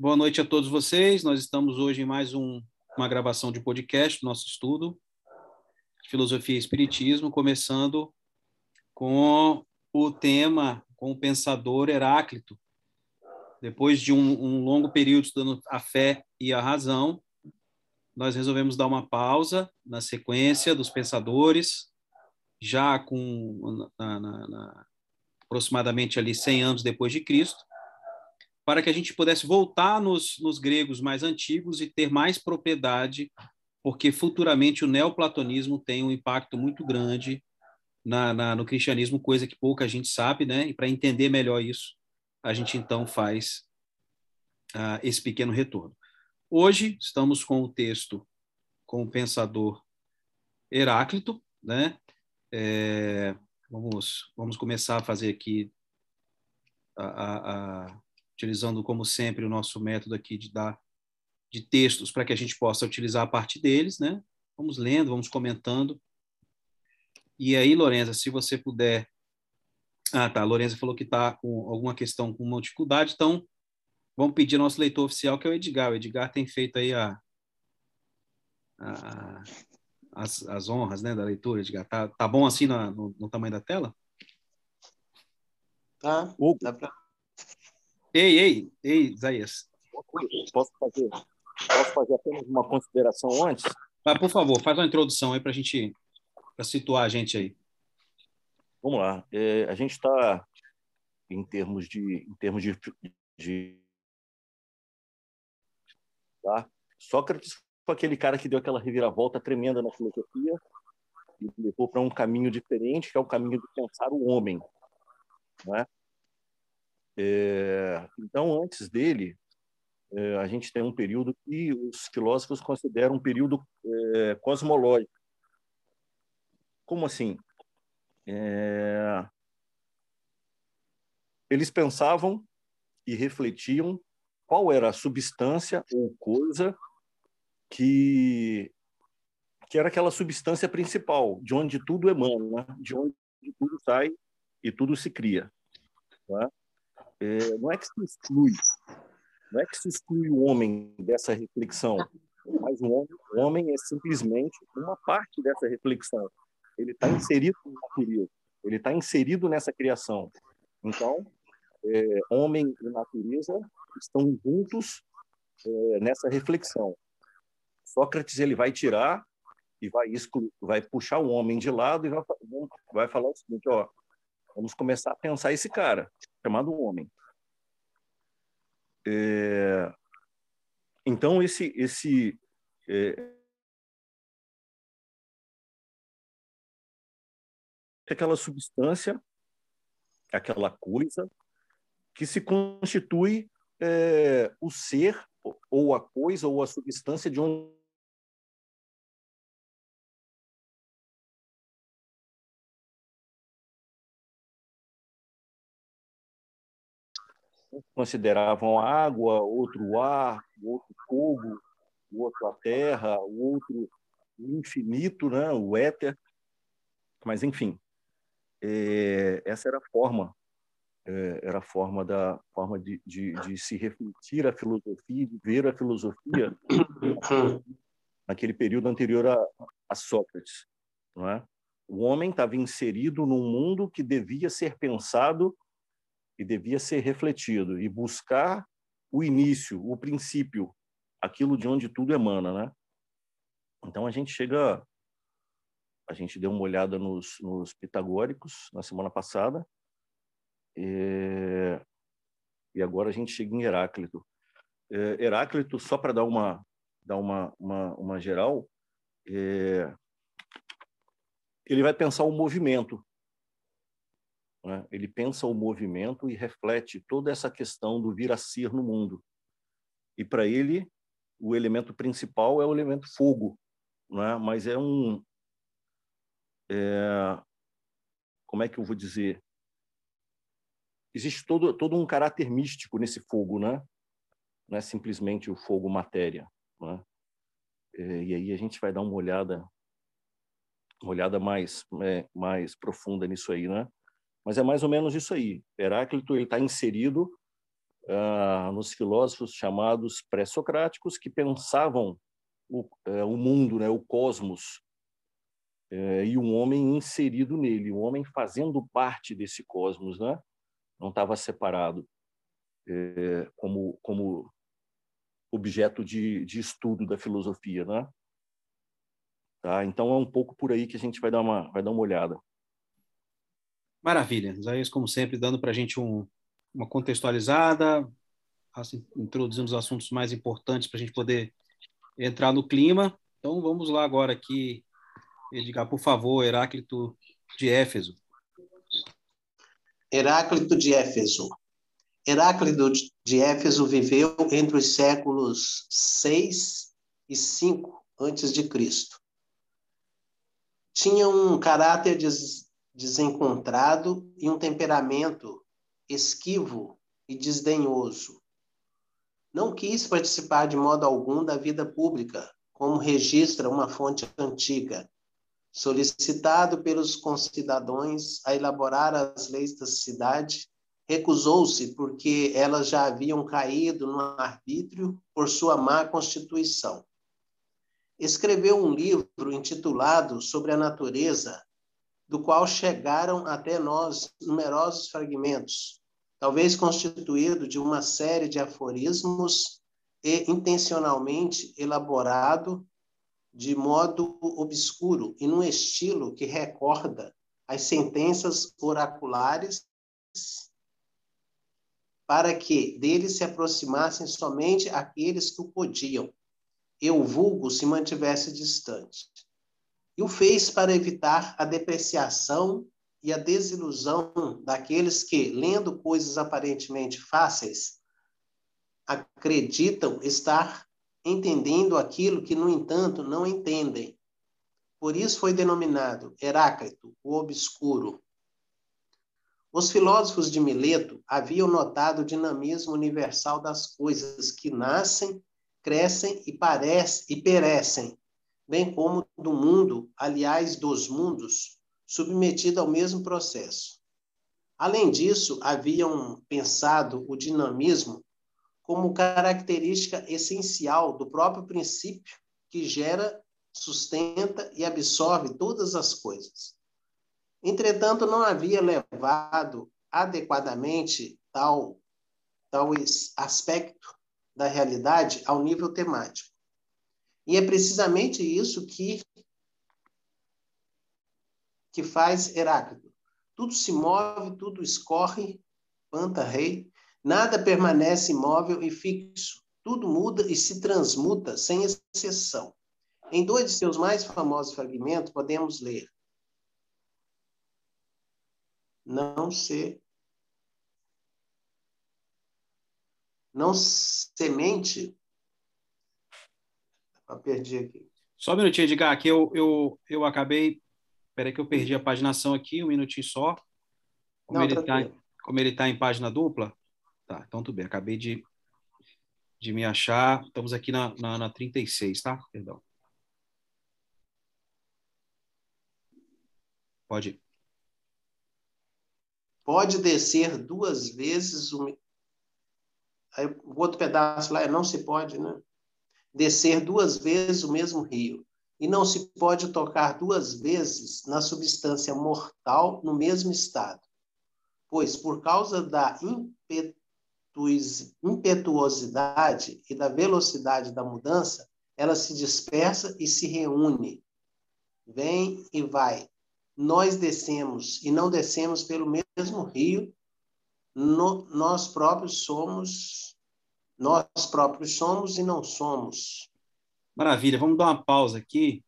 Boa noite a todos vocês. Nós estamos hoje em mais um, uma gravação de podcast do nosso estudo Filosofia e Espiritismo, começando com o tema, com o pensador Heráclito. Depois de um, um longo período estudando a fé e a razão, nós resolvemos dar uma pausa na sequência dos pensadores, já com na, na, na, aproximadamente ali 100 anos depois de Cristo, para que a gente pudesse voltar nos, nos gregos mais antigos e ter mais propriedade, porque futuramente o neoplatonismo tem um impacto muito grande na, na, no cristianismo, coisa que pouca gente sabe, né? E para entender melhor isso, a gente então faz uh, esse pequeno retorno. Hoje estamos com o texto com o pensador Heráclito, né? É, vamos, vamos começar a fazer aqui a, a, a utilizando, como sempre, o nosso método aqui de dar de textos para que a gente possa utilizar a parte deles, né? Vamos lendo, vamos comentando. E aí, Lorenza, se você puder. Ah, tá. A Lorenza falou que está com alguma questão, com uma dificuldade, então vamos pedir ao nosso leitor oficial, que é o Edgar. O Edgar tem feito aí a, a as, as, honras né, da leitura, Edgar. Tá, tá bom assim no, no, no tamanho da tela? Tá. Dá para Ei, ei, ei, Isaías. Posso fazer, posso fazer apenas uma consideração antes? Ah, por favor, faz uma introdução aí para a gente pra situar a gente aí. Vamos lá. É, a gente está em termos de em termos de, de tá? Sócrates foi aquele cara que deu aquela reviravolta tremenda na filosofia e levou para um caminho diferente, que é o caminho de pensar o homem, não é? É, então, antes dele, é, a gente tem um período que os filósofos consideram um período é, cosmológico. Como assim? É, eles pensavam e refletiam qual era a substância ou coisa que que era aquela substância principal, de onde tudo emana, né? de onde tudo sai e tudo se cria. Tá? É, não é que se exclui, não é que se exclui o homem dessa reflexão, mas o homem, o homem é simplesmente uma parte dessa reflexão. Ele está inserido na natureza, ele está inserido nessa criação. Então, é, homem e natureza estão juntos é, nessa reflexão. Sócrates ele vai tirar e vai vai puxar o homem de lado e vai, vai falar o seguinte, ó, vamos começar a pensar esse cara chamado homem. É, então esse esse é, aquela substância, aquela coisa que se constitui é, o ser ou a coisa ou a substância de onde consideravam a água, outro o ar, o outro fogo, o outro a terra, o outro o infinito, né? o éter. Mas, enfim, é, essa era a forma, é, era a forma, da, forma de, de, de, se refletir a filosofia, de ver a filosofia naquele período anterior a, a Sócrates. Não é? O homem estava inserido num mundo que devia ser pensado e devia ser refletido e buscar o início, o princípio, aquilo de onde tudo emana, né? Então a gente chega, a gente deu uma olhada nos, nos pitagóricos na semana passada e, e agora a gente chega em Heráclito. É, Heráclito, só para dar uma dar uma, uma, uma geral, é, ele vai pensar o movimento né? Ele pensa o movimento e reflete toda essa questão do vir a ser no mundo. E para ele, o elemento principal é o elemento fogo, né? mas é um. É, como é que eu vou dizer? Existe todo, todo um caráter místico nesse fogo, né? não é simplesmente o fogo matéria. Né? É, e aí a gente vai dar uma olhada uma olhada mais é, mais profunda nisso aí, né? Mas é mais ou menos isso aí. Heráclito está inserido uh, nos filósofos chamados pré-socráticos que pensavam o, uh, o, mundo, né, o cosmos, uh, e um homem inserido nele, um homem fazendo parte desse cosmos, né? não estava separado é, como, como objeto de, de estudo da filosofia. Né? Tá? Então é um pouco por aí que a gente vai dar uma, vai dar uma olhada. Maravilha. Isaías, como sempre, dando para a gente um, uma contextualizada, assim, introduzindo os assuntos mais importantes para a gente poder entrar no clima. Então vamos lá agora aqui, Edgar, por favor, Heráclito de Éfeso. Heráclito de Éfeso. Heráclito de Éfeso viveu entre os séculos 6 e 5 antes de Cristo. Tinha um caráter desencontrado e um temperamento esquivo e desdenhoso. Não quis participar de modo algum da vida pública, como registra uma fonte antiga. Solicitado pelos concidadãos a elaborar as leis da cidade, recusou-se porque elas já haviam caído no arbítrio por sua má constituição. Escreveu um livro intitulado Sobre a Natureza, do qual chegaram até nós numerosos fragmentos, talvez constituído de uma série de aforismos e intencionalmente elaborado de modo obscuro e num estilo que recorda as sentenças oraculares para que dele se aproximassem somente aqueles que o podiam, e o vulgo se mantivesse distante. E o fez para evitar a depreciação e a desilusão daqueles que, lendo coisas aparentemente fáceis, acreditam estar entendendo aquilo que, no entanto, não entendem. Por isso foi denominado Heráclito, o obscuro, os filósofos de Mileto haviam notado o dinamismo universal das coisas que nascem, crescem e, parecem, e perecem, bem como do mundo, aliás, dos mundos, submetido ao mesmo processo. Além disso, haviam pensado o dinamismo como característica essencial do próprio princípio que gera, sustenta e absorve todas as coisas. Entretanto, não havia levado adequadamente tal, tal aspecto da realidade ao nível temático. E é precisamente isso que, que faz Heráclito. Tudo se move, tudo escorre, panta rei, nada permanece imóvel e fixo. Tudo muda e se transmuta, sem exceção. Em dois de seus mais famosos fragmentos, podemos ler: não ser não semente eu perdi aqui. Só um minutinho Edgar aqui eu, eu, eu acabei espera que eu perdi a paginação aqui um minutinho só. Como não, ele está tá em página dupla? Tá então tudo bem acabei de de me achar. Estamos aqui na, na, na 36 tá? Perdão. Pode ir. Pode descer duas vezes o. Aí, o outro pedaço lá é não se pode, né? Descer duas vezes o mesmo rio. E não se pode tocar duas vezes na substância mortal no mesmo estado. Pois, por causa da impetuosidade e da velocidade da mudança, ela se dispersa e se reúne. Vem e vai, nós descemos e não descemos pelo mesmo rio, no, nós próprios somos, nós próprios somos e não somos. Maravilha, vamos dar uma pausa aqui.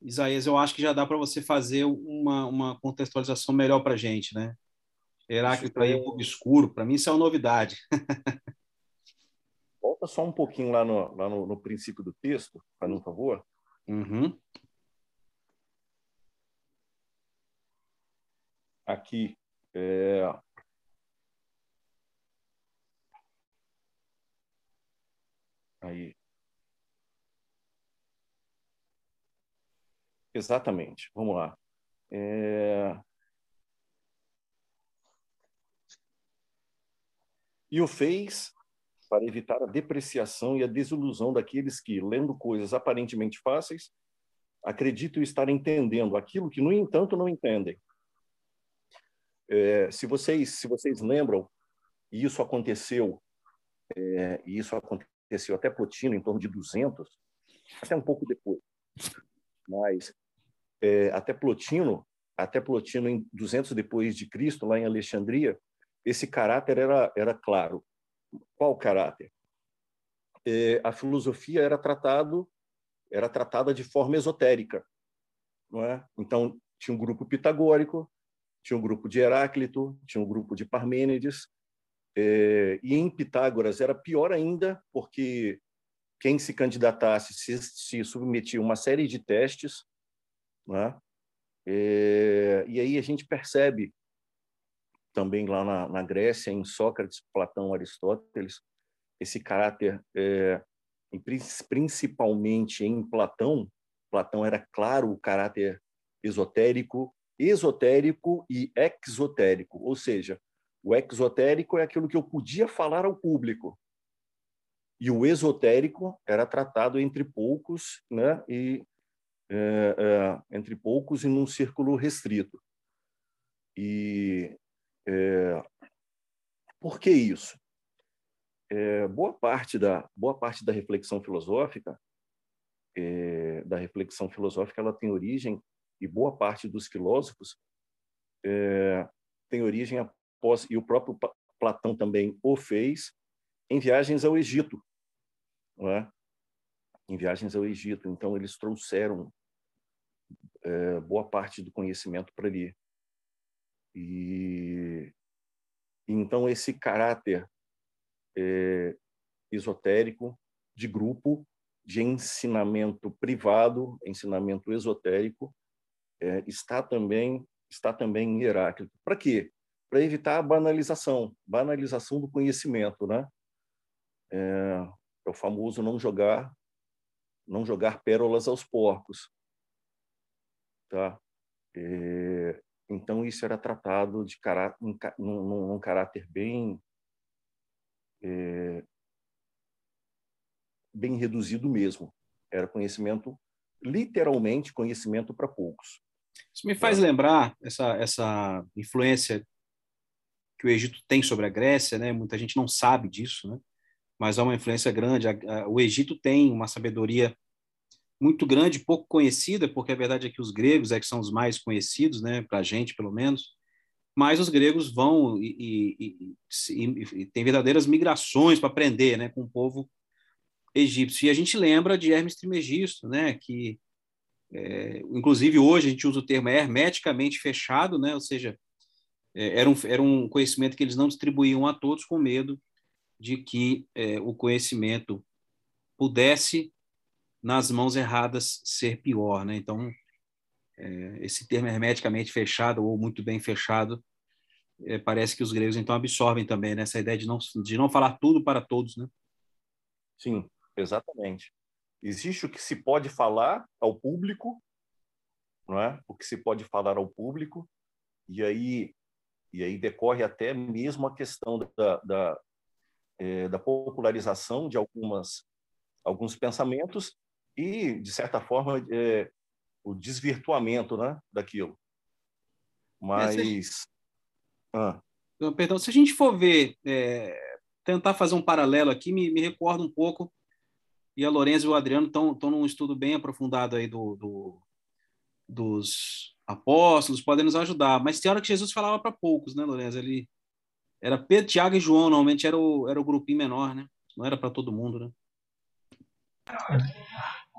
Isaías, eu acho que já dá para você fazer uma, uma contextualização melhor para a gente, né? Heráclito aí obscuro, para mim isso é uma novidade. Volta só um pouquinho lá no, lá no, no princípio do texto, para um favor. Uhum. aqui é, aí. Exatamente. Vamos lá. É, E o fez para evitar a depreciação e a desilusão daqueles que, lendo coisas aparentemente fáceis, acreditam estar entendendo aquilo que, no entanto, não entendem. É, se vocês se vocês lembram, isso aconteceu, é, isso aconteceu até Plotino em torno de 200, até um pouco depois, mas é, até Plotino, até Plotino em 200 depois de Cristo, lá em Alexandria, esse caráter era era claro. Qual caráter? É, a filosofia era tratado era tratada de forma esotérica, não é? Então tinha um grupo pitagórico, tinha um grupo de Heráclito, tinha um grupo de Parmênides, é, e em Pitágoras era pior ainda, porque quem se candidatasse se, se submetia a uma série de testes, né? É, e aí a gente percebe também lá na, na, Grécia, em Sócrates, Platão, Aristóteles, esse caráter, é, principalmente em Platão, Platão era claro o caráter esotérico, esotérico e exotérico, ou seja, o exotérico é aquilo que eu podia falar ao público, e o esotérico era tratado entre poucos, né? E é, é, entre poucos e num círculo restrito. E é, por que isso? É, boa parte da boa parte da reflexão filosófica é, da reflexão filosófica ela tem origem e boa parte dos filósofos é, tem origem e o próprio Platão também o fez em viagens ao Egito, é? em viagens ao Egito. Então, eles trouxeram é, boa parte do conhecimento para ali. E então esse caráter é, esotérico de grupo, de ensinamento privado, ensinamento esotérico, é, está também está também em Heráclito. Para quê? Para evitar a banalização, banalização do conhecimento, né? É, é o famoso não jogar não jogar pérolas aos porcos, tá? É, então isso era tratado de caráter, num, num caráter bem é, bem reduzido mesmo. Era conhecimento, literalmente conhecimento para poucos. Isso me faz lembrar essa essa influência que o Egito tem sobre a Grécia, né? Muita gente não sabe disso, né? mas há uma influência grande. O Egito tem uma sabedoria muito grande, pouco conhecida, porque a verdade é que os gregos é que são os mais conhecidos, né, para a gente, pelo menos. Mas os gregos vão e, e, e, e têm verdadeiras migrações para aprender, né, com o povo egípcio. E a gente lembra de Hermes Trismegisto, né, que é, inclusive hoje a gente usa o termo hermeticamente fechado, né, ou seja, era, um, era um conhecimento que eles não distribuíam a todos com medo de que é, o conhecimento pudesse, nas mãos erradas, ser pior. Né? Então, é, esse termo hermeticamente fechado ou muito bem fechado, é, parece que os gregos então absorvem também né? essa ideia de não, de não falar tudo para todos. Né? Sim, exatamente. Existe o que se pode falar ao público, não é? O que se pode falar ao público, e aí e aí decorre até mesmo a questão da, da, é, da popularização de algumas alguns pensamentos e de certa forma é, o desvirtuamento né daquilo mas é, ah. perdão se a gente for ver é, tentar fazer um paralelo aqui me, me recorda um pouco e a Lorenzo e o Adriano estão estão num estudo bem aprofundado aí do, do dos apóstolos podem nos ajudar mas tem hora que Jesus falava para poucos né Lorenzo ele era Pedro, Tiago e João, normalmente era o, era o grupinho menor, né? Não era para todo mundo, né?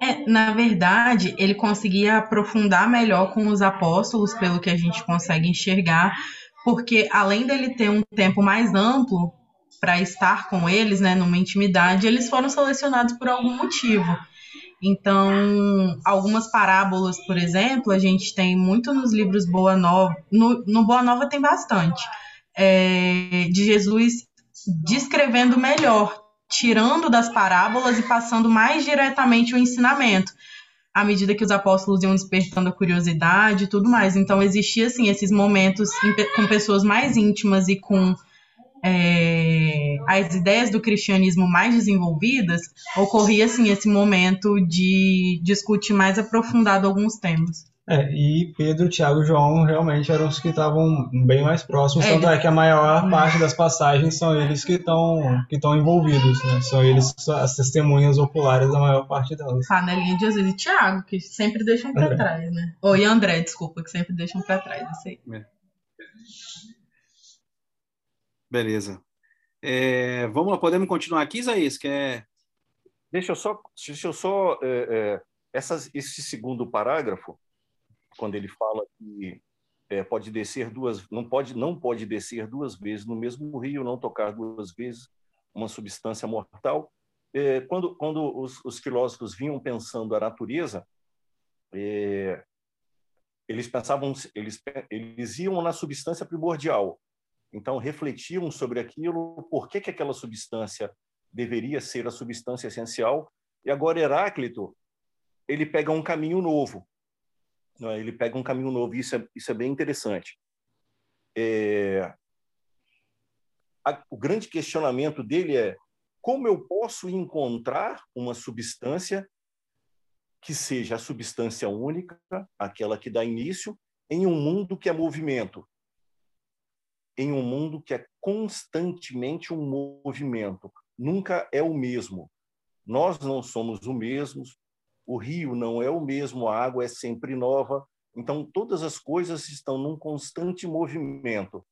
É, na verdade, ele conseguia aprofundar melhor com os apóstolos, pelo que a gente consegue enxergar, porque além dele ter um tempo mais amplo para estar com eles, né, numa intimidade, eles foram selecionados por algum motivo. Então, algumas parábolas, por exemplo, a gente tem muito nos livros Boa Nova, no, no Boa Nova tem bastante é, de Jesus descrevendo melhor, tirando das parábolas e passando mais diretamente o ensinamento, à medida que os apóstolos iam despertando a curiosidade e tudo mais. Então, existia, assim, esses momentos com pessoas mais íntimas e com é, as ideias do cristianismo mais desenvolvidas, ocorria assim esse momento de discutir mais aprofundado alguns temas. É, e Pedro, Tiago e João realmente eram os que estavam bem mais próximos, é, tanto é que a maior parte das passagens são eles que estão que estão envolvidos, né? São eles as testemunhas oculares da maior parte delas. Panelinha de Jesus e Tiago, que sempre deixam para trás, né? Ou e André, desculpa, que sempre deixam para trás, isso aí. É. Beleza. É, vamos lá, podemos continuar aqui, Isaías? Que é... Deixa eu só, deixa eu só é, é, essas, esse segundo parágrafo, quando ele fala que é, pode descer duas, não pode, não pode descer duas vezes no mesmo rio, não tocar duas vezes uma substância mortal. É, quando, quando os, os, filósofos vinham pensando a natureza, eles pensavam, eles, eles iam na substância primordial. Então refletiam sobre aquilo, por que que aquela substância deveria ser a substância essencial. E agora Heráclito ele pega um caminho novo né? Ele pega um caminho novo, e isso é, isso é bem interessante. É... A, o grande questionamento dele é como eu posso encontrar uma substância que seja a substância única, aquela que dá início, em um mundo que é movimento, em um mundo que é constantemente um movimento, nunca é o mesmo. Nós não somos o mesmo, o rio não é o mesmo, a água é sempre nova. Então, todas as coisas estão num constante movimento.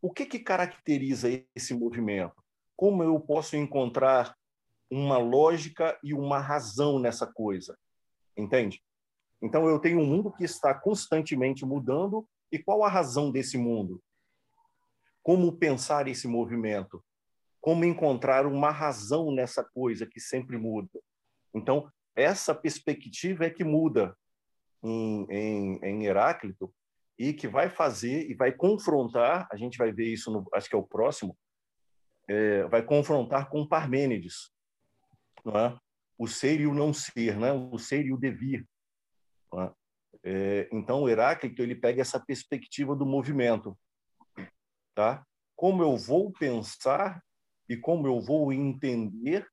O que, que caracteriza esse movimento? Como eu posso encontrar uma lógica e uma razão nessa coisa? Entende? Então, eu tenho um mundo que está constantemente mudando, e qual a razão desse mundo? Como pensar esse movimento? Como encontrar uma razão nessa coisa que sempre muda? Então, essa perspectiva é que muda em, em, em Heráclito e que vai fazer e vai confrontar, a gente vai ver isso, no, acho que é o próximo, é, vai confrontar com Parmênides, não é? o ser e o não ser, né? o ser e o devir. É? É, então, Heráclito ele pega essa perspectiva do movimento. Tá? Como eu vou pensar e como eu vou entender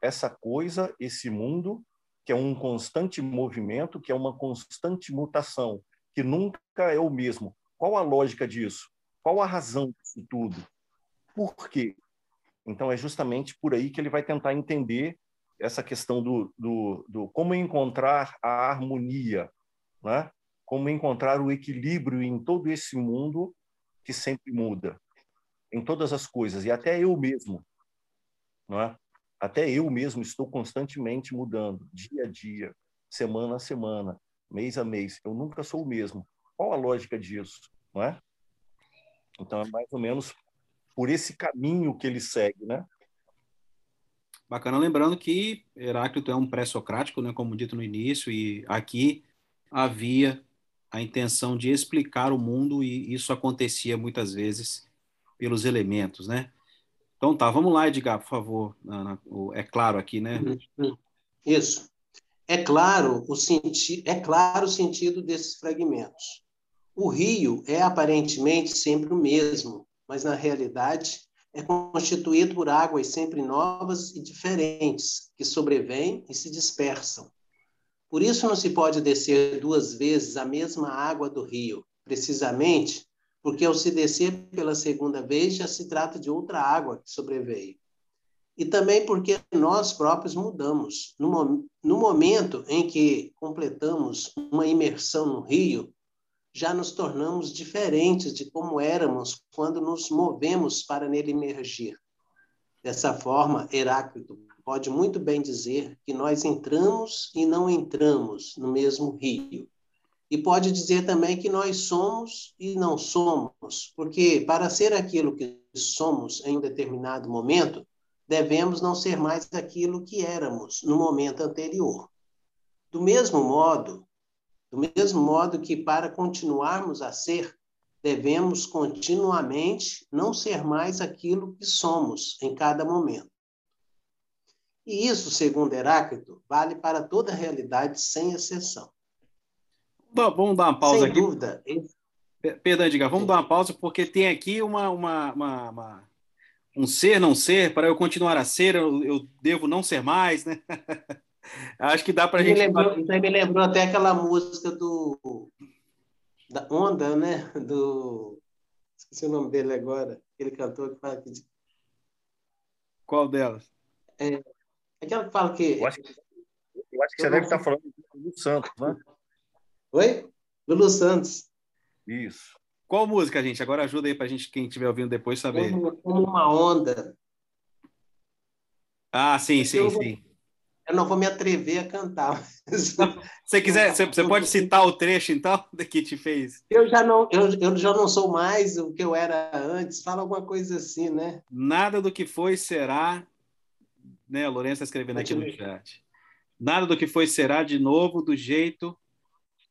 essa coisa, esse mundo, que é um constante movimento, que é uma constante mutação, que nunca é o mesmo. Qual a lógica disso? Qual a razão disso tudo? Por quê? Então, é justamente por aí que ele vai tentar entender essa questão do, do, do como encontrar a harmonia, né? como encontrar o equilíbrio em todo esse mundo que sempre muda, em todas as coisas, e até eu mesmo. Não é? Até eu mesmo estou constantemente mudando, dia a dia, semana a semana, mês a mês. Eu nunca sou o mesmo. Qual a lógica disso, não é? Então é mais ou menos por esse caminho que ele segue, né? Bacana, lembrando que Heráclito é um pré-socrático, né, como dito no início, e aqui havia a intenção de explicar o mundo e isso acontecia muitas vezes pelos elementos, né? Então tá, vamos lá, Edgar, por favor. É claro aqui, né? Uhum. Isso. É claro o sentido, é claro o sentido desses fragmentos. O rio é aparentemente sempre o mesmo, mas na realidade é constituído por águas sempre novas e diferentes, que sobrevêm e se dispersam. Por isso não se pode descer duas vezes a mesma água do rio, precisamente porque ao se descer pela segunda vez já se trata de outra água que sobreveio. E também porque nós próprios mudamos. No, no momento em que completamos uma imersão no rio, já nos tornamos diferentes de como éramos quando nos movemos para nele emergir. Dessa forma, Heráclito pode muito bem dizer que nós entramos e não entramos no mesmo rio, e pode dizer também que nós somos e não somos, porque para ser aquilo que somos em um determinado momento, devemos não ser mais aquilo que éramos no momento anterior. Do mesmo modo, do mesmo modo que para continuarmos a ser, devemos continuamente não ser mais aquilo que somos em cada momento. E isso, segundo Heráclito, vale para toda a realidade sem exceção vamos dar uma pausa Sem aqui. dúvida. Perdão, Edgar, vamos Sim. dar uma pausa, porque tem aqui uma, uma, uma, uma, um ser não ser, para eu continuar a ser, eu, eu devo não ser mais, né? Acho que dá para a gente. Lembrou, me lembrou até aquela música do da Onda, né? Do esqueci o nome dele agora, aquele cantor que fala qual delas? É, aquela que fala que. Eu acho, eu acho que você deve estar falando do Lulu Santos, né? Oi? Lulu Santos. Isso. Qual música, gente? Agora ajuda aí para gente, quem estiver ouvindo depois, saber. Como, como uma onda. Ah, sim, sim, eu sim. eu não vou me atrever a cantar. Se quiser, você, você pode citar o trecho, então, que te fez? Eu já não, eu, eu já não sou mais o que eu era antes. Fala alguma coisa assim, né? Nada do que foi será, né? A Lourenço está escrevendo aqui no chat. Nada do que foi será de novo do jeito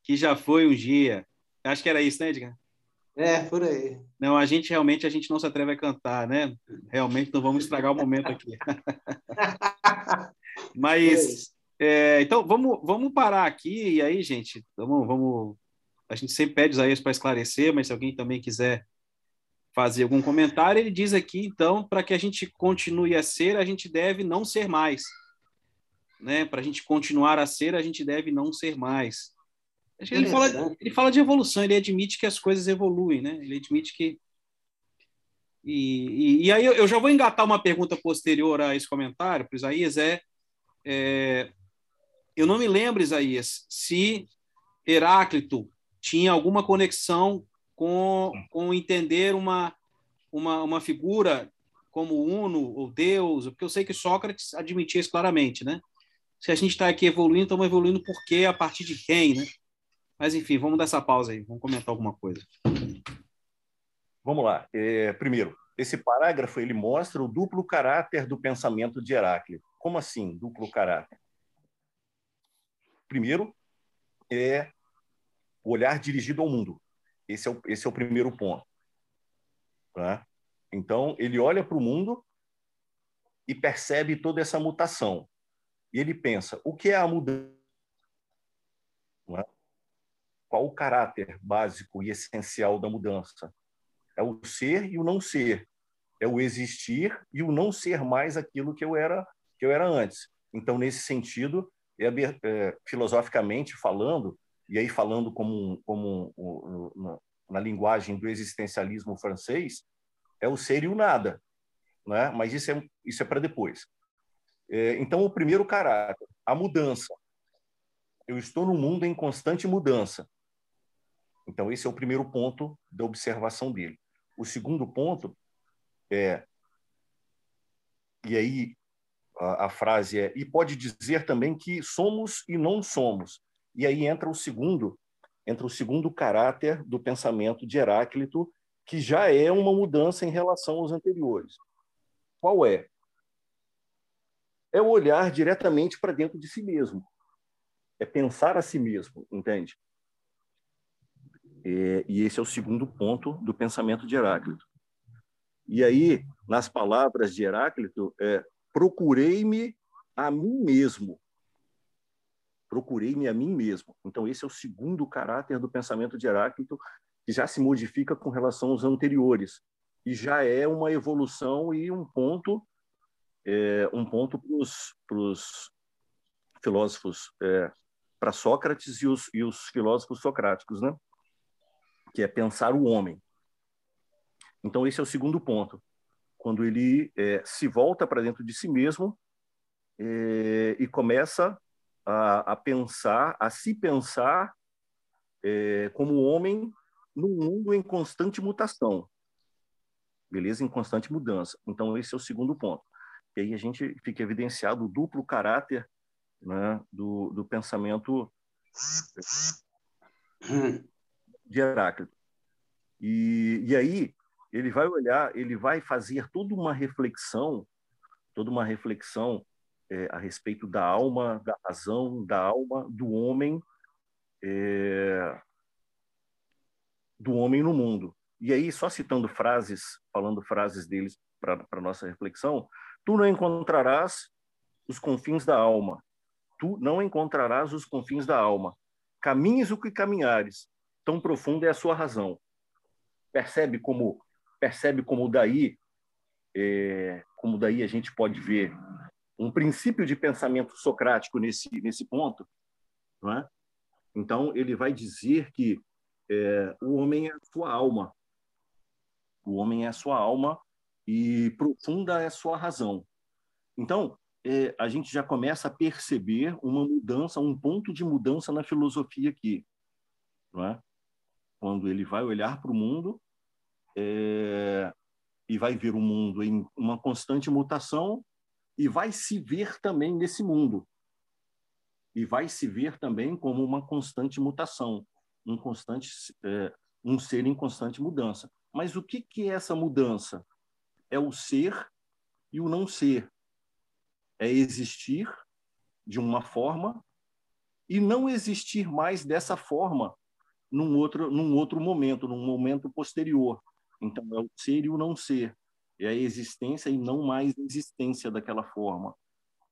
que já foi um dia. Acho que era isso, né, Edgar? É, por aí. Não, a gente realmente a gente não se atreve a cantar, né? Realmente não vamos estragar o momento aqui. Mas é, então vamos vamos parar aqui e aí, gente, vamos vamos a gente sempre pede Isaías para esclarecer, mas se alguém também quiser fazer algum comentário, ele diz aqui então para que a gente continue a ser, a gente deve não ser mais, né? Para a gente continuar a ser, a gente deve não ser mais. Ele fala, ele fala de evolução, ele admite que as coisas evoluem, né? Ele admite que. E, e, e aí eu, já vou engatar uma pergunta posterior a esse comentário para Isaías: é, é, eu não me lembro, Isaías, se Heráclito tinha alguma conexão com, com entender uma, uma, uma figura como Uno ou Deus, porque eu sei que Sócrates admitia isso claramente, né? Se a gente está aqui evoluindo, estamos evoluindo por quê, a partir de quem, né? Mas, enfim, vamos dar essa pausa aí, vamos comentar alguma coisa. Vamos lá. É, primeiro, esse parágrafo ele mostra o duplo caráter do pensamento de Heráclito. Como assim, duplo caráter? Primeiro, é o olhar dirigido ao mundo. Esse é o, esse é o primeiro ponto. Tá? Então, ele olha para o mundo e percebe toda essa mutação. E ele pensa: o que é a mudança? Qual o caráter básico e essencial da mudança? É o ser e o não ser. É o existir e o não ser mais aquilo que eu era que eu era antes. Então, nesse sentido, é, é, filosoficamente falando, e aí falando como, como um, um, na linguagem do existencialismo francês, é o ser e o nada. Né? Mas isso é, isso é para depois. É, então, o primeiro caráter, a mudança. Eu estou no mundo em constante mudança. Então, esse é o primeiro ponto da observação dele. O segundo ponto é. E aí, a, a frase é: e pode dizer também que somos e não somos. E aí entra o segundo, entra o segundo caráter do pensamento de Heráclito, que já é uma mudança em relação aos anteriores. Qual é? É o olhar diretamente para dentro de si mesmo. É pensar a si mesmo, entende? É, e esse é o segundo ponto do pensamento de Heráclito. E aí, nas palavras de Heráclito, é, procurei-me a mim mesmo. Procurei-me a mim mesmo. Então, esse é o segundo caráter do pensamento de Heráclito, que já se modifica com relação aos anteriores. E já é uma evolução e um ponto é, um ponto para os filósofos, é, para Sócrates e os, e os filósofos socráticos, né? que é pensar o homem. Então, esse é o segundo ponto. Quando ele é, se volta para dentro de si mesmo é, e começa a, a, pensar, a se pensar é, como homem num mundo em constante mutação. Beleza? Em constante mudança. Então, esse é o segundo ponto. E aí a gente fica evidenciado o duplo caráter né, do, do pensamento de Heráclito. E, e aí ele vai olhar, ele vai fazer toda uma reflexão, toda uma reflexão é, a respeito da alma, da razão, da alma do homem, é, do homem no mundo. E aí, só citando frases, falando frases deles para nossa reflexão, tu não encontrarás os confins da alma, tu não encontrarás os confins da alma. Caminhes o que caminhares, tão profunda é a sua razão. Percebe como percebe como daí é, como daí a gente pode ver um princípio de pensamento socrático nesse nesse ponto, é? Então ele vai dizer que é, o homem é a sua alma, o homem é a sua alma e profunda é a sua razão. Então é, a gente já começa a perceber uma mudança, um ponto de mudança na filosofia aqui, é? Quando ele vai olhar para o mundo é, e vai ver o mundo em uma constante mutação e vai se ver também nesse mundo e vai se ver também como uma constante mutação, um constante é, um ser em constante mudança. Mas o que que é essa mudança? É o ser e o não ser. É existir de uma forma e não existir mais dessa forma num outro num outro momento, num momento posterior. Então, é o ser e o não ser. É a existência e não mais existência daquela forma.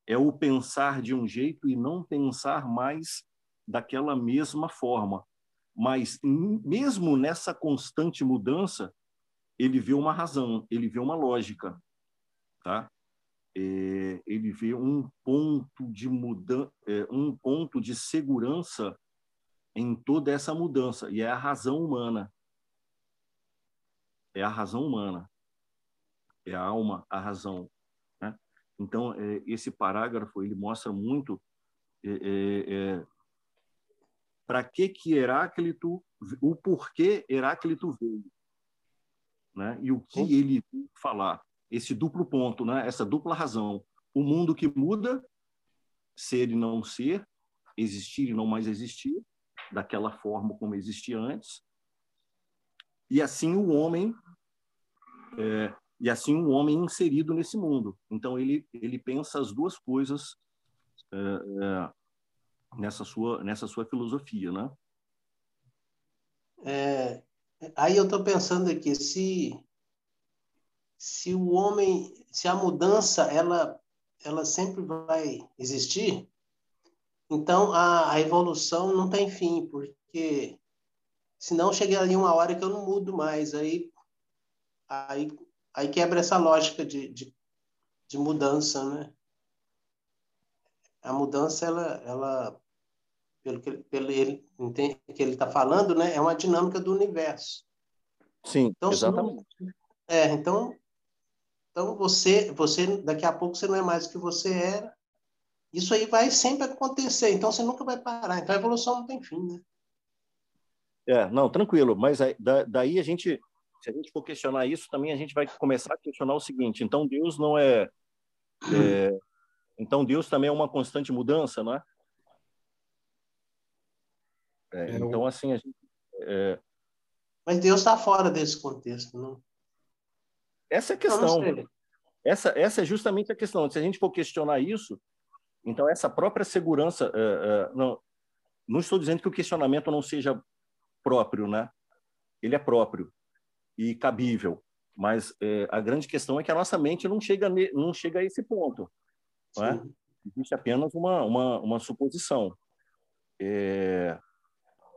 É o pensar de um jeito e não pensar mais daquela mesma forma. Mas, mesmo nessa constante mudança, ele vê uma razão, ele vê uma lógica. Tá? É, ele vê um ponto de mudança, é, um ponto de segurança em toda essa mudança e é a razão humana é a razão humana, é a alma, a razão. Né? Então, é, esse parágrafo ele mostra muito é, é, é para que que Heráclito, o porquê Heráclito veio, né? E o que ele falar, esse duplo ponto, né? Essa dupla razão, o mundo que muda, ser e não ser, existir e não mais existir, daquela forma como existia antes, e assim o homem é, e assim um homem inserido nesse mundo. Então ele ele pensa as duas coisas é, é, nessa sua nessa sua filosofia, né? É, aí eu estou pensando aqui se se o homem se a mudança ela ela sempre vai existir, então a, a evolução não tem fim, porque senão ali uma hora que eu não mudo mais, aí aí, aí quebra essa lógica de, de, de mudança, né? A mudança, ela, ela pelo que, pelo ele, que ele está falando, né, é uma dinâmica do universo. Sim, então, exatamente. Não, é, então, então você, você daqui a pouco você não é mais o que você era. Isso aí vai sempre acontecer, então você nunca vai parar. Então a evolução não tem fim, né? É, não, tranquilo, mas aí, daí a gente se a gente for questionar isso, também a gente vai começar a questionar o seguinte: então Deus não é, é então Deus também é uma constante mudança, não é? é, é então assim a gente, é... mas Deus está fora desse contexto, não? Essa é a questão. essa essa é justamente a questão. Se a gente for questionar isso, então essa própria segurança, é, é, não, não estou dizendo que o questionamento não seja próprio, né? Ele é próprio e cabível. Mas é, a grande questão é que a nossa mente não chega, não chega a esse ponto. É? Existe apenas uma, uma, uma suposição. É,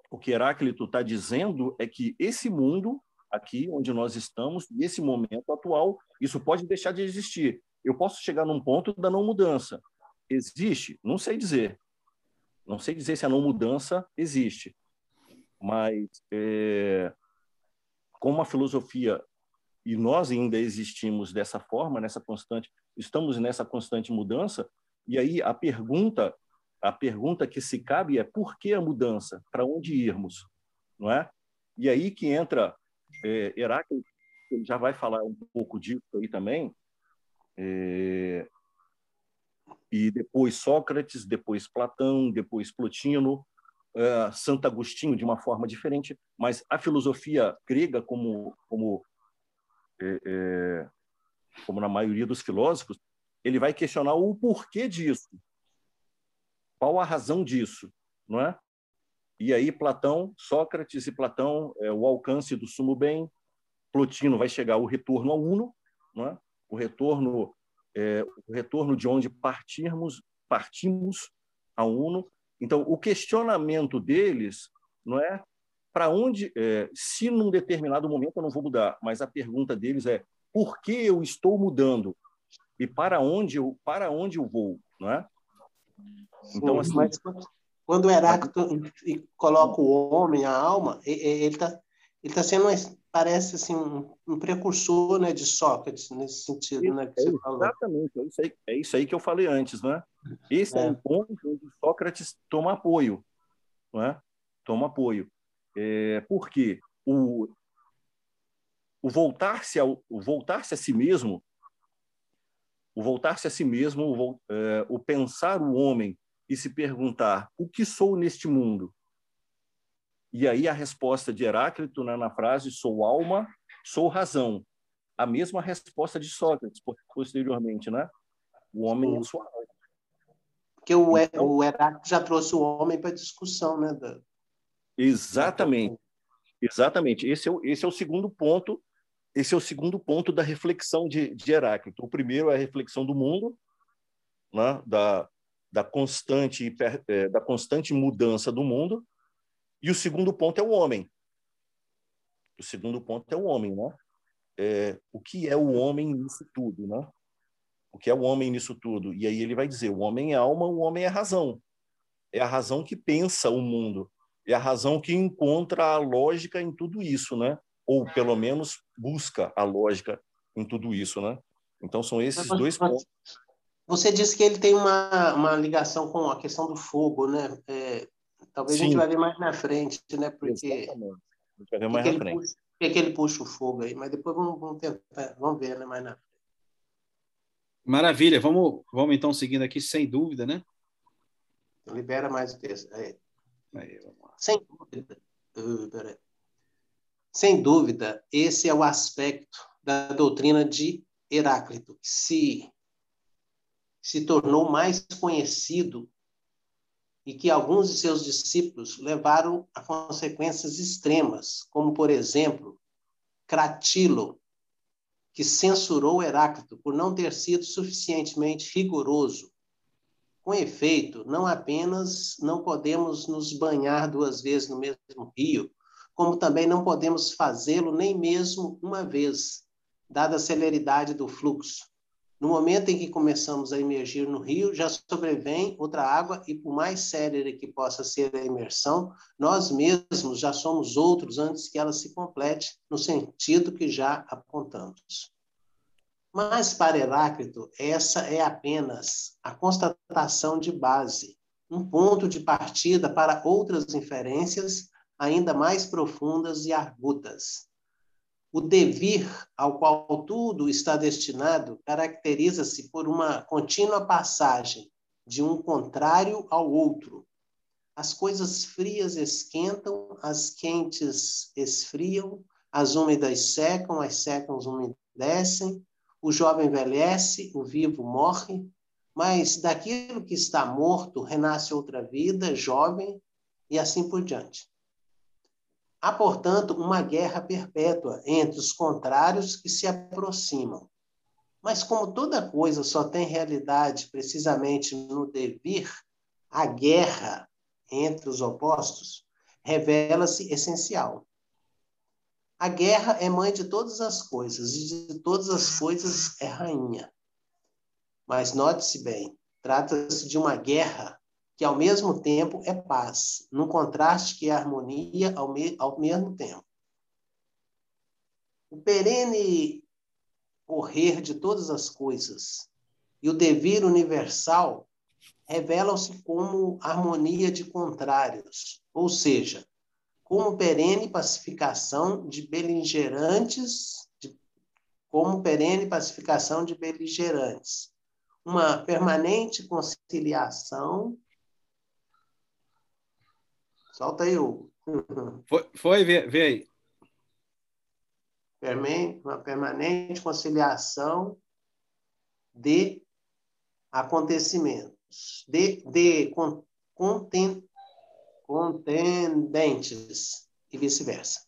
o que Heráclito está dizendo é que esse mundo aqui onde nós estamos, nesse momento atual, isso pode deixar de existir. Eu posso chegar num ponto da não mudança. Existe? Não sei dizer. Não sei dizer se a não mudança existe. Mas é, como a filosofia e nós ainda existimos dessa forma, nessa constante, estamos nessa constante mudança, e aí a pergunta, a pergunta que se cabe é por que a mudança? Para onde irmos? Não é? E aí que entra é, Heráclito, ele já vai falar um pouco disso aí também, é, e depois Sócrates, depois Platão, depois Plotino, uh, Santo Agostinho de uma forma diferente, mas a filosofia grega, como, como, é, é, como na maioria dos filósofos, ele vai questionar o porquê disso. Qual a razão disso, não é? E aí Platão, Sócrates e Platão, é, o alcance do sumo bem, Plotino vai chegar o retorno ao uno, não é? O retorno é, o retorno de onde partirmos, partimos ao uno, então, o questionamento deles não é para onde, é, se num determinado momento eu não vou mudar, mas a pergunta deles é por que eu estou mudando e para onde eu para onde eu vou, não é? Então, assim, mas quando o Heráclito coloca o homem, a alma, ele está ele tá sendo, parece assim, um, um, precursor né, de Sócrates, nesse sentido né, que é, você falou. Exatamente, é isso, aí, é isso aí que eu falei antes. Né? Esse é, é um ponto onde Sócrates toma apoio. Não é? Toma apoio. É, por quê? O, o voltar-se ao voltar-se a si mesmo, o voltar-se a si mesmo, o, é, o pensar o homem e se perguntar o que sou neste mundo. E aí a resposta de Heráclito né, na frase sou alma, sou razão. A mesma resposta de Sócrates posteriormente, né? O homem é sua alma. Porque o, então, o Heráclito já trouxe o homem para discussão, né? Da... Exatamente. Exatamente. Esse é, o, esse é o segundo ponto esse é o segundo ponto da reflexão de, de Heráclito. O primeiro é a reflexão do mundo, né? da, da, constante, é, da constante mudança do mundo, e o segundo ponto é o homem. O segundo ponto é o homem, né? É, o que é o homem nisso tudo, né? O que é o homem nisso tudo? E aí ele vai dizer: o homem é alma, o homem é razão. É a razão que pensa o mundo. É a razão que encontra a lógica em tudo isso, né? ou pelo menos busca a lógica em tudo isso, né? Então são esses dois pontos. Você disse que ele tem uma, uma ligação com a questão do fogo, né? É, talvez Sim. a gente vai ver mais na frente, né? Porque Exatamente. A gente vai ver mais na frente. Puxa, por que ele puxa o fogo aí? Mas depois vamos, vamos tentar, vamos ver, né? Mais na frente. Maravilha, vamos, vamos então seguindo aqui, sem dúvida, né? Libera mais o texto. Aí. Aí, sem dúvida. Uh. Sem dúvida, esse é o aspecto da doutrina de Heráclito, que se, se tornou mais conhecido e que alguns de seus discípulos levaram a consequências extremas, como, por exemplo, Cratilo, que censurou Heráclito por não ter sido suficientemente rigoroso. Com efeito, não apenas não podemos nos banhar duas vezes no mesmo rio, como também não podemos fazê-lo nem mesmo uma vez, dada a celeridade do fluxo. No momento em que começamos a emergir no rio, já sobrevém outra água e por mais célere que possa ser a imersão, nós mesmos já somos outros antes que ela se complete no sentido que já apontamos. Mas para Heráclito, essa é apenas a constatação de base, um ponto de partida para outras inferências ainda mais profundas e argutas. O devir ao qual tudo está destinado caracteriza-se por uma contínua passagem de um contrário ao outro. As coisas frias esquentam, as quentes esfriam, as úmidas secam, as secas umedecem, o jovem envelhece, o vivo morre, mas daquilo que está morto renasce outra vida, jovem, e assim por diante. Há, portanto, uma guerra perpétua entre os contrários que se aproximam. Mas, como toda coisa só tem realidade precisamente no devir, a guerra entre os opostos revela-se essencial. A guerra é mãe de todas as coisas, e de todas as coisas é rainha. Mas note-se bem, trata-se de uma guerra que ao mesmo tempo é paz, num contraste que é harmonia ao, me ao mesmo tempo. O perene correr de todas as coisas e o devir universal revelam-se como harmonia de contrários, ou seja, como perene pacificação de beligerantes, de, como perene pacificação de beligerantes, uma permanente conciliação Solta aí, Hugo. Foi, foi vê, vê aí. Uma permanente conciliação de acontecimentos, de, de conten, contendentes e vice-versa.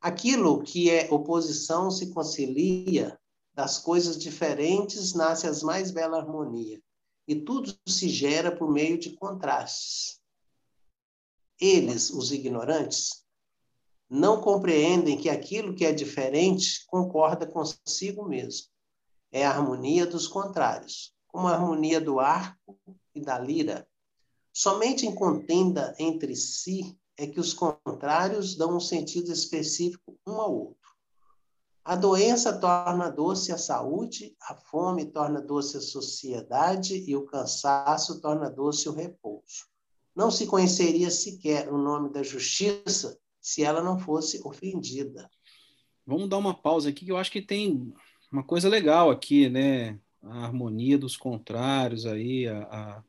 Aquilo que é oposição se concilia, das coisas diferentes nasce as mais bela harmonia, e tudo se gera por meio de contrastes eles, os ignorantes, não compreendem que aquilo que é diferente concorda consigo mesmo. É a harmonia dos contrários, como a harmonia do arco e da lira. Somente em contenda entre si é que os contrários dão um sentido específico um ao outro. A doença torna doce a saúde, a fome torna doce a sociedade e o cansaço torna doce o repouso. Não se conheceria sequer o nome da justiça se ela não fosse ofendida. Vamos dar uma pausa aqui, que eu acho que tem uma coisa legal aqui, né? A harmonia dos contrários aí, a, a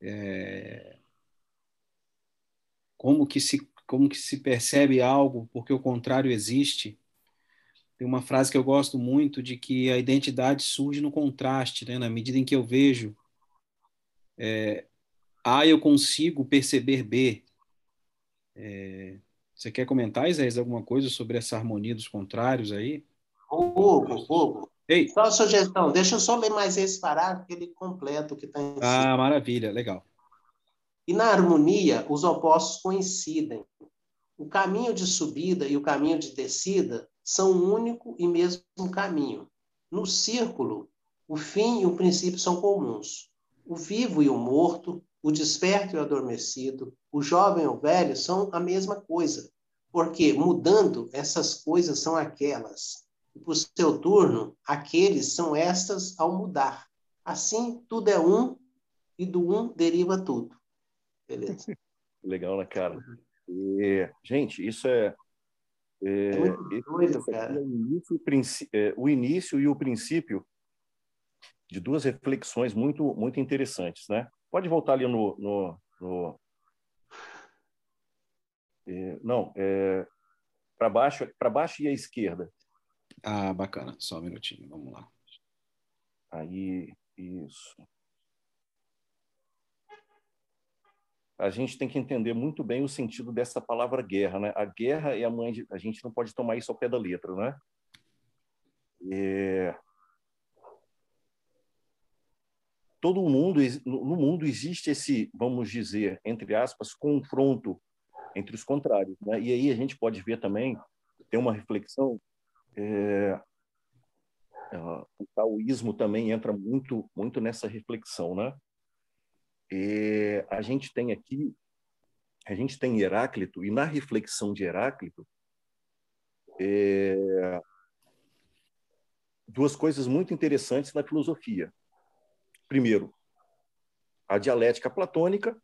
é, como que se como que se percebe algo porque o contrário existe. Tem uma frase que eu gosto muito de que a identidade surge no contraste, né? Na medida em que eu vejo é, A, eu consigo perceber B. É, você quer comentar, Isaías, alguma coisa sobre essa harmonia dos contrários aí? Hugo, Hugo. Ei. Só uma sugestão, deixa eu só ler mais esse parágrafo, que ele completa o que está em Ah, cima. maravilha, legal. E na harmonia, os opostos coincidem. O caminho de subida e o caminho de descida são um único e mesmo caminho. No círculo, o fim e o princípio são comuns. O vivo e o morto, o desperto e o adormecido, o jovem e o velho são a mesma coisa, porque mudando, essas coisas são aquelas. E por seu turno, aqueles são estas ao mudar. Assim, tudo é um e do um deriva tudo. Beleza? Legal, né, cara? E, gente, isso é. É, é muito doido, cara. É o, início, é, o início e o princípio de duas reflexões muito, muito interessantes, né? Pode voltar ali no. no, no é, não, é, para baixo, para baixo e à esquerda. Ah, bacana. Só um minutinho, vamos lá. Aí, isso. A gente tem que entender muito bem o sentido dessa palavra guerra, né? A guerra é a mãe de... A gente não pode tomar isso ao pé da letra, né? É todo mundo no mundo existe esse, vamos dizer, entre aspas, confronto entre os contrários, né? E aí a gente pode ver também tem uma reflexão é, é, o taoísmo também entra muito muito nessa reflexão, né? A gente tem aqui a gente tem Heráclito e na reflexão de Heráclito é, duas coisas muito interessantes na filosofia primeiro, a dialética platônica,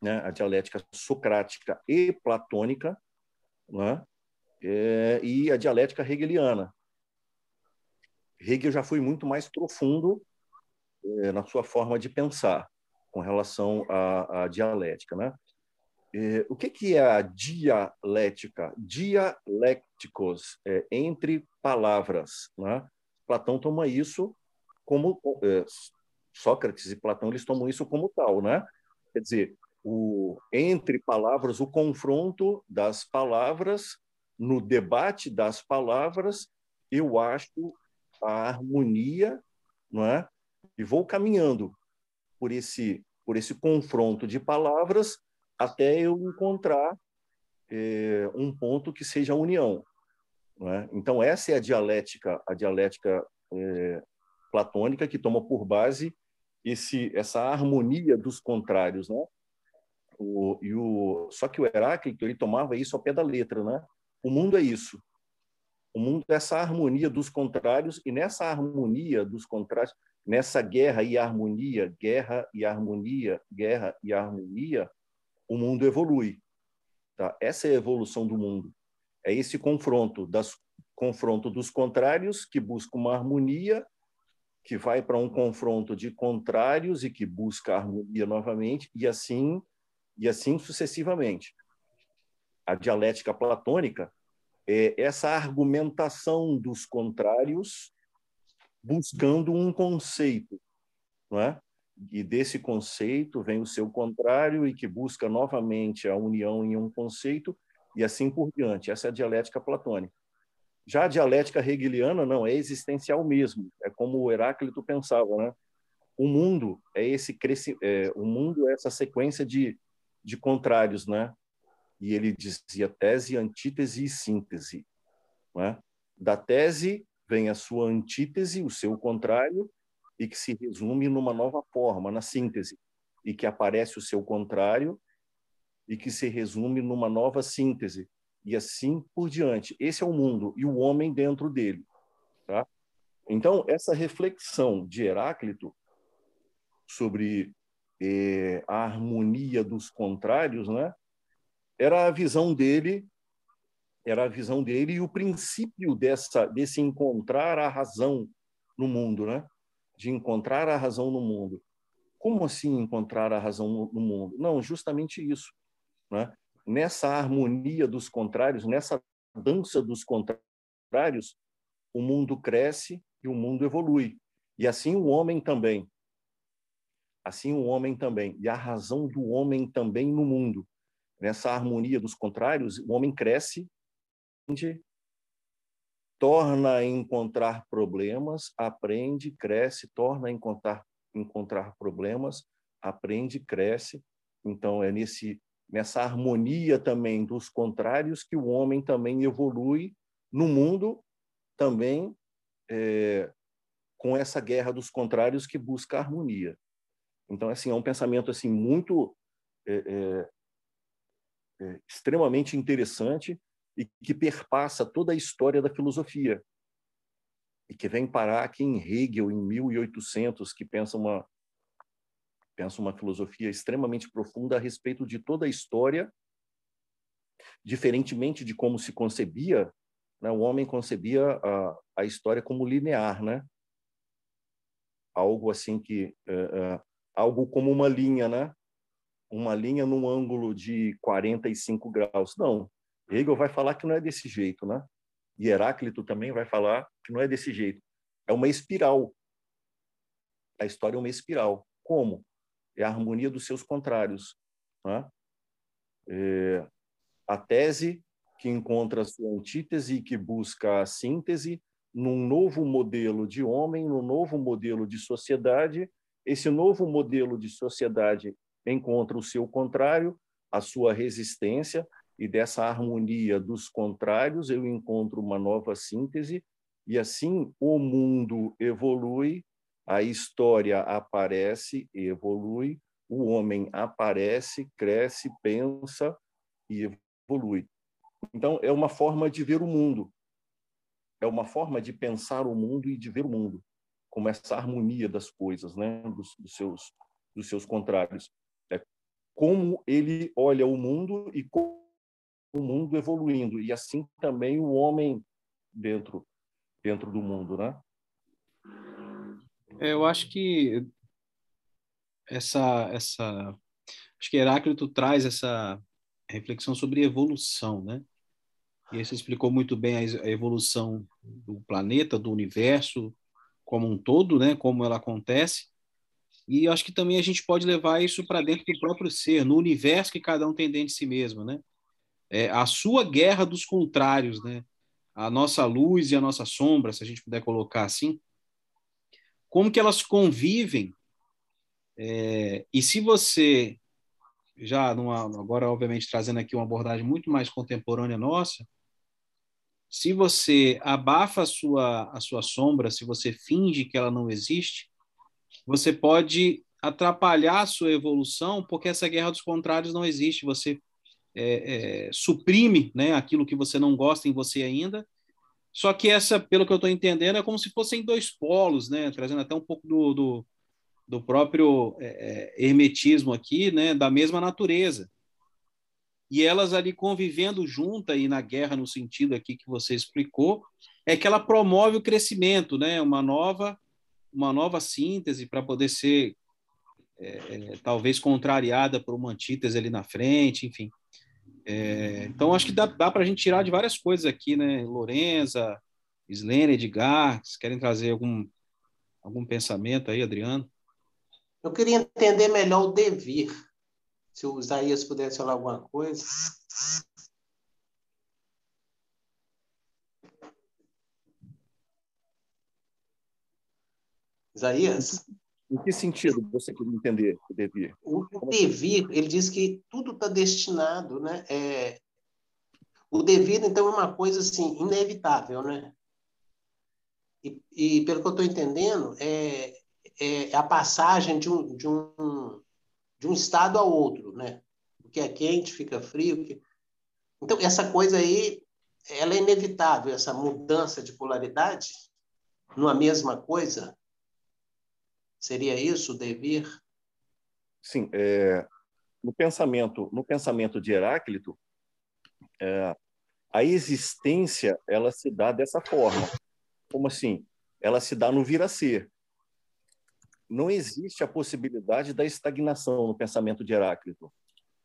né, a dialética socrática e platônica, né, é, e a dialética hegeliana. Hegel já foi muito mais profundo é, na sua forma de pensar com relação à, à dialética. Né? É, o que, que é a dialética? Dialécticos, é, entre palavras. Né? Platão toma isso como é, Sócrates e Platão eles tomam isso como tal, né? Quer dizer, o entre palavras, o confronto das palavras, no debate das palavras, eu acho a harmonia, não é? E vou caminhando por esse por esse confronto de palavras até eu encontrar é, um ponto que seja a união. É? Então essa é a dialética, a dialética é, platônica que toma por base esse essa harmonia dos contrários, né? O, e o, só que o Heráclito ele tomava isso ao pé da letra, né? O mundo é isso. O mundo é essa harmonia dos contrários e nessa harmonia dos contrários, nessa guerra e harmonia, guerra e harmonia, guerra e harmonia, o mundo evolui. Tá? Essa é a evolução do mundo. É esse confronto das confronto dos contrários que busca uma harmonia que vai para um confronto de contrários e que busca harmonia novamente, e assim, e assim sucessivamente. A dialética platônica é essa argumentação dos contrários buscando um conceito, não é? E desse conceito vem o seu contrário e que busca novamente a união em um conceito e assim por diante. Essa é a dialética platônica. Já a dialética hegeliana não é existencial mesmo, é como o Heráclito pensava, né? O mundo é esse cresci... é, o mundo é essa sequência de, de contrários, né? e ele dizia tese, antítese e síntese. É? Da tese vem a sua antítese, o seu contrário, e que se resume numa nova forma, na síntese, e que aparece o seu contrário e que se resume numa nova síntese, e assim por diante. Esse é o mundo e o homem dentro dele. Tá? Então, essa reflexão de Heráclito sobre eh, a harmonia dos contrários, né? era a visão dele era a visão dele e o princípio dessa desse encontrar a razão no mundo, né? De encontrar a razão no mundo. Como assim encontrar a razão no mundo? Não, justamente isso, né? Nessa harmonia dos contrários, nessa dança dos contrários, o mundo cresce e o mundo evolui. E assim o homem também. Assim o homem também. E a razão do homem também no mundo. Nessa harmonia dos contrários, o homem cresce torna a encontrar problemas, aprende, cresce, torna a encontrar, encontrar problemas, aprende, cresce. Então, é nesse, nessa harmonia também dos contrários que o homem também evolui no mundo, também é, com essa guerra dos contrários que busca harmonia. Então, assim, é um pensamento assim muito é, é, é extremamente interessante e que perpassa toda a história da filosofia e que vem parar aqui em Hegel em 1800 que pensa uma pensa uma filosofia extremamente profunda a respeito de toda a história diferentemente de como se concebia né, o homem concebia a, a história como linear né algo assim que uh, uh, algo como uma linha né uma linha num ângulo de 45 graus não Hegel vai falar que não é desse jeito, né? E Heráclito também vai falar que não é desse jeito. É uma espiral. A história é uma espiral. Como? É a harmonia dos seus contrários. Né? É a tese que encontra sua antítese e que busca a síntese num novo modelo de homem, num novo modelo de sociedade. Esse novo modelo de sociedade encontra o seu contrário, a sua resistência, e dessa harmonia dos contrários eu encontro uma nova síntese e assim o mundo evolui, a história aparece e evolui, o homem aparece, cresce, pensa e evolui. Então é uma forma de ver o mundo. É uma forma de pensar o mundo e de ver o mundo, como essa harmonia das coisas, né, dos, dos seus dos seus contrários. É como ele olha o mundo e como o mundo evoluindo e assim também o homem dentro dentro do mundo, né? É, eu acho que essa essa acho que Heráclito traz essa reflexão sobre evolução, né? E você explicou muito bem a evolução do planeta, do universo como um todo, né? Como ela acontece. E acho que também a gente pode levar isso para dentro do próprio ser, no universo que cada um tem dentro de si mesmo, né? é, a sua guerra dos contrários, né? A nossa luz e a nossa sombra, se a gente puder colocar assim, como que elas convivem? É, e se você já numa, agora obviamente trazendo aqui uma abordagem muito mais contemporânea nossa, se você abafa a sua a sua sombra, se você finge que ela não existe, você pode atrapalhar a sua evolução, porque essa guerra dos contrários não existe. Você é, é, suprime né, aquilo que você não gosta em você ainda. Só que essa, pelo que eu estou entendendo, é como se fossem dois polos, né, trazendo até um pouco do, do, do próprio é, é hermetismo aqui, né, da mesma natureza. E elas ali convivendo juntas e na guerra, no sentido aqui que você explicou, é que ela promove o crescimento, né, uma nova, uma nova síntese para poder ser é, é, talvez contrariada por uma antítese ali na frente, enfim. É, então, acho que dá, dá para a gente tirar de várias coisas aqui, né? Lorenza, Slene, Edgar, vocês querem trazer algum, algum pensamento aí, Adriano? Eu queria entender melhor o devir. Se o Isaías pudesse falar alguma coisa. Isaías? Em que sentido você quer entender o devir? O devir, ele diz que tudo está destinado, né? É, o devir, então, é uma coisa assim inevitável, né? E, e pelo que eu estou entendendo, é, é a passagem de um, de um de um estado ao outro, né? O que é quente fica frio. Que... Então essa coisa aí, ela é inevitável essa mudança de polaridade numa mesma coisa Seria isso o devir? Sim, é, no pensamento no pensamento de Heráclito, é, a existência ela se dá dessa forma. Como assim? Ela se dá no vir a ser. Não existe a possibilidade da estagnação no pensamento de Heráclito,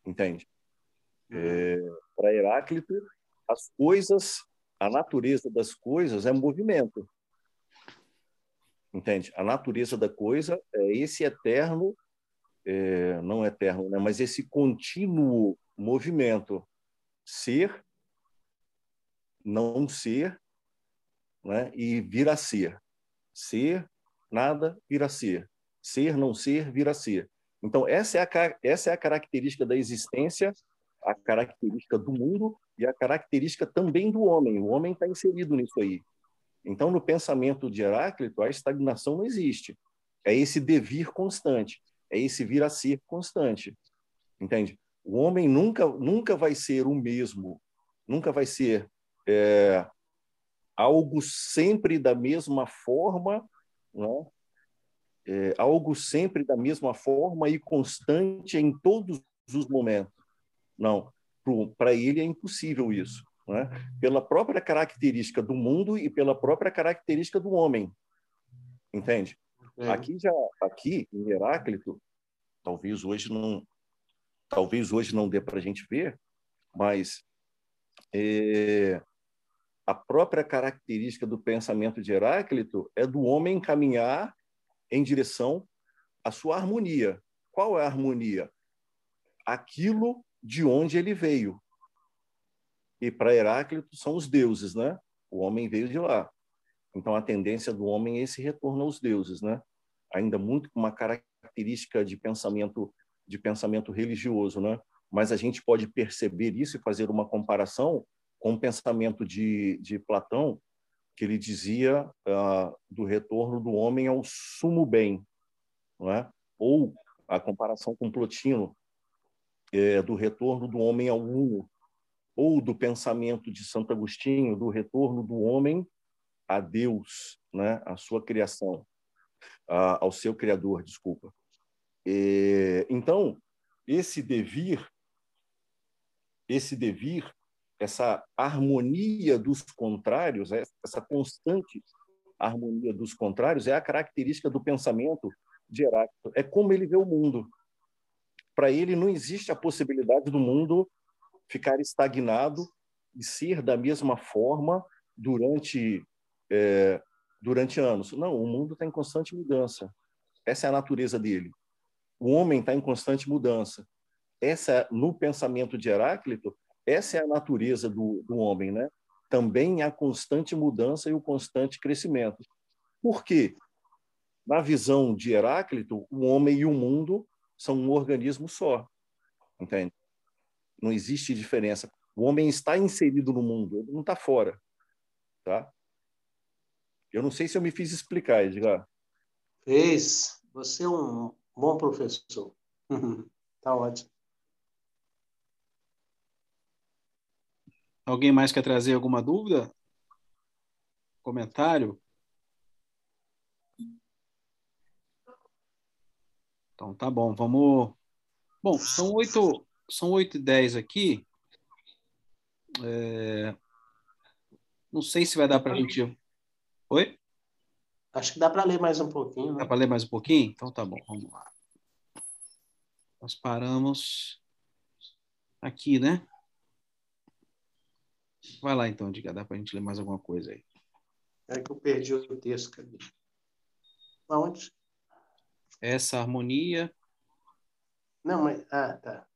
entende? É, Para Heráclito, as coisas, a natureza das coisas é movimento entende? A natureza da coisa é esse eterno, é, não eterno, né? mas esse contínuo movimento, ser, não ser, né? e vir a ser. Ser, nada, vir a ser. Ser, não ser, vir a ser. Então, essa é a, essa é a característica da existência, a característica do mundo e a característica também do homem. O homem está inserido nisso aí. Então, no pensamento de Heráclito, a estagnação não existe. É esse devir constante, é esse vir a ser constante. Entende? O homem nunca, nunca vai ser o mesmo, nunca vai ser é, algo sempre da mesma forma, né? É, algo sempre da mesma forma e constante em todos os momentos. Não, para ele é impossível isso né? pela própria característica do mundo e pela própria característica do homem. Entende? É. Aqui já aqui em Heráclito, talvez hoje não talvez hoje não dê para a gente ver, mas é, a própria característica do pensamento de Heráclito é do homem caminhar em direção à sua harmonia. Qual é a harmonia? Aquilo de onde ele veio e para Heráclito são os deuses, né? O homem veio de lá. Então a tendência do homem é esse retorno aos deuses, né? Ainda muito com uma característica de pensamento de pensamento religioso, né? Mas a gente pode perceber isso e fazer uma comparação com o pensamento de, de Platão, que ele dizia uh, do retorno do homem ao sumo bem, não é? Ou a comparação com Plotino, é, do retorno do homem ao uno, ou do pensamento de Santo Agostinho, do retorno do homem a Deus, né, a sua criação, a, ao seu criador, desculpa. E, então, esse devir, esse devir, essa harmonia dos contrários, essa constante harmonia dos contrários é a característica do pensamento de Heráclito. É como ele vê o mundo. Para ele não existe a possibilidade do mundo ficar estagnado e ser da mesma forma durante é, durante anos. Não, o mundo está em constante mudança. Essa é a natureza dele. O homem está em constante mudança. Essa, no pensamento de Heráclito, essa é a natureza do, do homem, né? Também a constante mudança e o constante crescimento. Por quê? Na visão de Heráclito, o homem e o mundo são um organismo só, entende? Não existe diferença. O homem está inserido no mundo, ele não está fora. Tá? Eu não sei se eu me fiz explicar, Edgar. Fez. Você é um bom professor. tá ótimo. Alguém mais quer trazer alguma dúvida? Comentário? Então tá bom, vamos. Bom, são oito, são 8 e 10 aqui. É... Não sei se vai dar para a gente. Oi? Acho que dá para ler mais um pouquinho. Né? Dá para ler mais um pouquinho? Então tá bom, vamos lá. Nós paramos aqui, né? Vai lá então, diga, dá para a gente ler mais alguma coisa aí. É que eu perdi o texto, cadê? Aonde? Essa harmonia. Não, mas. Ah, tá.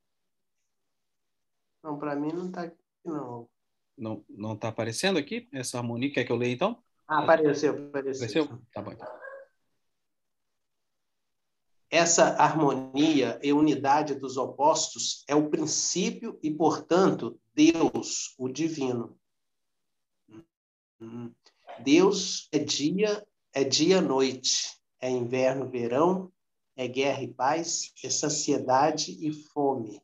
Não, para mim não está aqui, não. Não não está aparecendo aqui essa harmonia? Quer que eu leia então? Ah, apareceu, apareceu. Apareceu? Tá bom. Então. Essa harmonia e unidade dos opostos é o princípio e, portanto, Deus, o divino. Deus é dia, é dia noite, é inverno, verão, é guerra e paz, é saciedade e fome.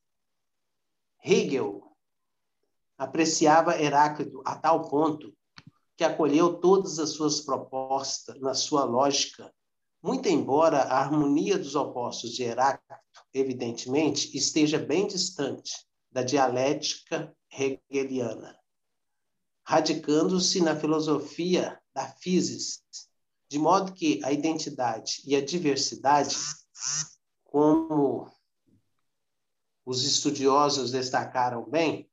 Hegel apreciava Heráclito a tal ponto que acolheu todas as suas propostas na sua lógica, muito embora a harmonia dos opostos de Heráclito, evidentemente, esteja bem distante da dialética hegeliana, radicando-se na filosofia da physis, de modo que a identidade e a diversidade, como os estudiosos destacaram bem,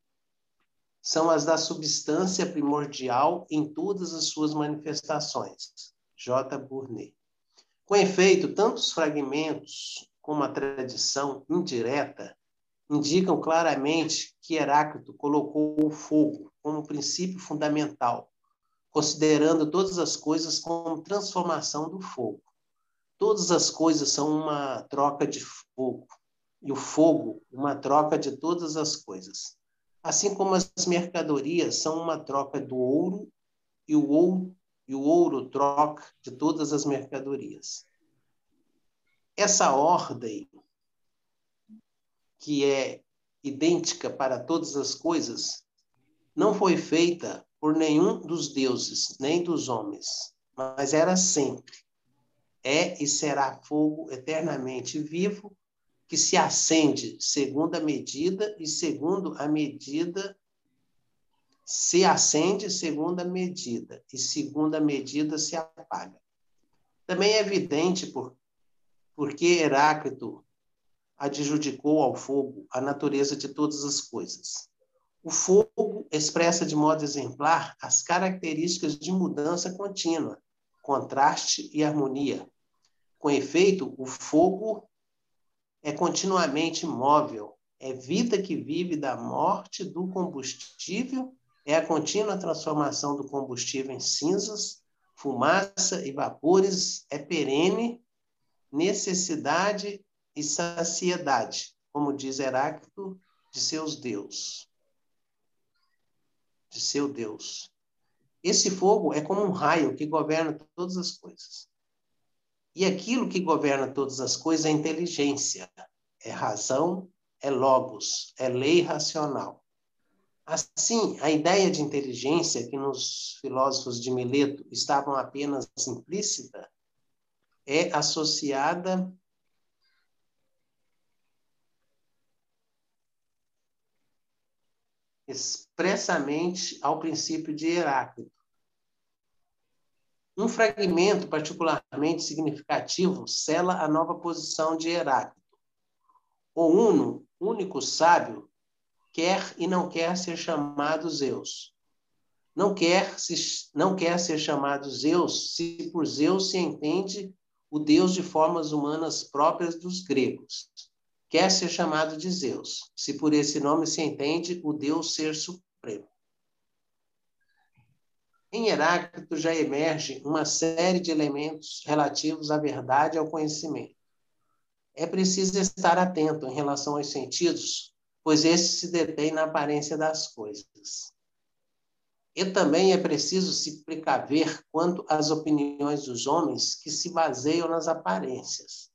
são as da substância primordial em todas as suas manifestações. J. Burnet. Com efeito, tanto os fragmentos como a tradição indireta indicam claramente que Heráclito colocou o fogo como princípio fundamental, considerando todas as coisas como transformação do fogo. Todas as coisas são uma troca de fogo, e o fogo, uma troca de todas as coisas assim como as mercadorias são uma troca do ouro e o ouro, e o ouro troca de todas as mercadorias. Essa ordem, que é idêntica para todas as coisas, não foi feita por nenhum dos deuses, nem dos homens, mas era sempre. É e será fogo eternamente vivo que se acende segundo a medida e segundo a medida se acende segundo a medida e segundo a medida se apaga. Também é evidente por, porque Heráclito adjudicou ao fogo a natureza de todas as coisas. O fogo expressa de modo exemplar as características de mudança contínua, contraste e harmonia. Com efeito, o fogo é continuamente móvel, é vida que vive da morte do combustível, é a contínua transformação do combustível em cinzas, fumaça e vapores, é perene, necessidade e saciedade, como diz Heráclito, de seus deus. De seu Deus. Esse fogo é como um raio que governa todas as coisas. E aquilo que governa todas as coisas é inteligência, é razão, é logos, é lei racional. Assim, a ideia de inteligência que nos filósofos de Mileto estavam apenas implícita é associada expressamente ao princípio de Heráclito um fragmento particularmente significativo sela a nova posição de Heráclito. O Uno, único sábio, quer e não quer ser chamado Zeus. Não quer, se, não quer ser chamado Zeus se por Zeus se entende o deus de formas humanas próprias dos gregos. Quer ser chamado de Zeus, se por esse nome se entende o deus ser supremo. Em Heráclito já emerge uma série de elementos relativos à verdade e ao conhecimento. É preciso estar atento em relação aos sentidos, pois estes se detêm na aparência das coisas. E também é preciso se precaver quanto às opiniões dos homens que se baseiam nas aparências.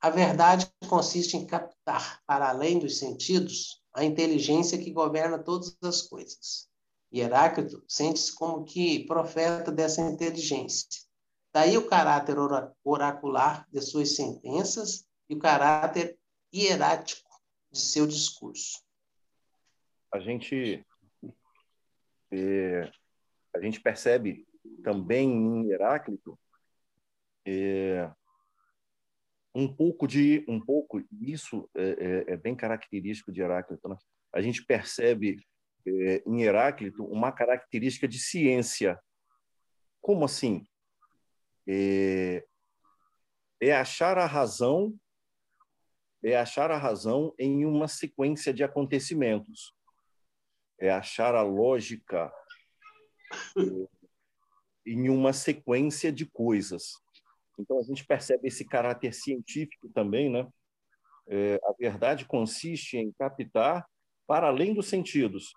A verdade consiste em captar, para além dos sentidos, a inteligência que governa todas as coisas. E Heráclito sente-se como que profeta dessa inteligência. Daí o caráter oracular de suas sentenças e o caráter hierático de seu discurso. A gente é, a gente percebe também em Heráclito é, um pouco de um pouco isso é, é, é bem característico de Heráclito. Né? A gente percebe é, em Heráclito uma característica de ciência. Como assim? É, é achar a razão é achar a razão em uma sequência de acontecimentos. É achar a lógica é, em uma sequência de coisas. Então a gente percebe esse caráter científico também, né? É, a verdade consiste em captar, para além dos sentidos,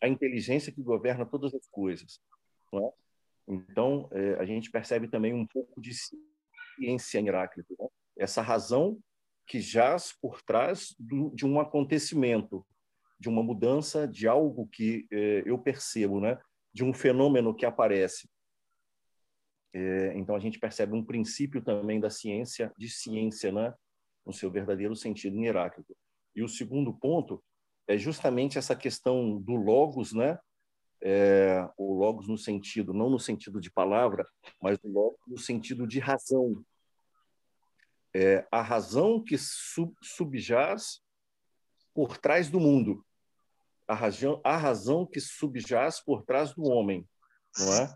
a inteligência que governa todas as coisas. É? Então, é, a gente percebe também um pouco de ciência em Heráclito. Né? Essa razão que jaz por trás do, de um acontecimento, de uma mudança, de algo que é, eu percebo, né? de um fenômeno que aparece. É, então, a gente percebe um princípio também da ciência, de ciência, né? no seu verdadeiro sentido em Heráclito. E o segundo ponto é justamente essa questão do logos, né? É, o logos no sentido, não no sentido de palavra, mas o logos no sentido de razão. É, a razão que sub, subjaz por trás do mundo, a razão, a razão que subjaz por trás do homem, não é?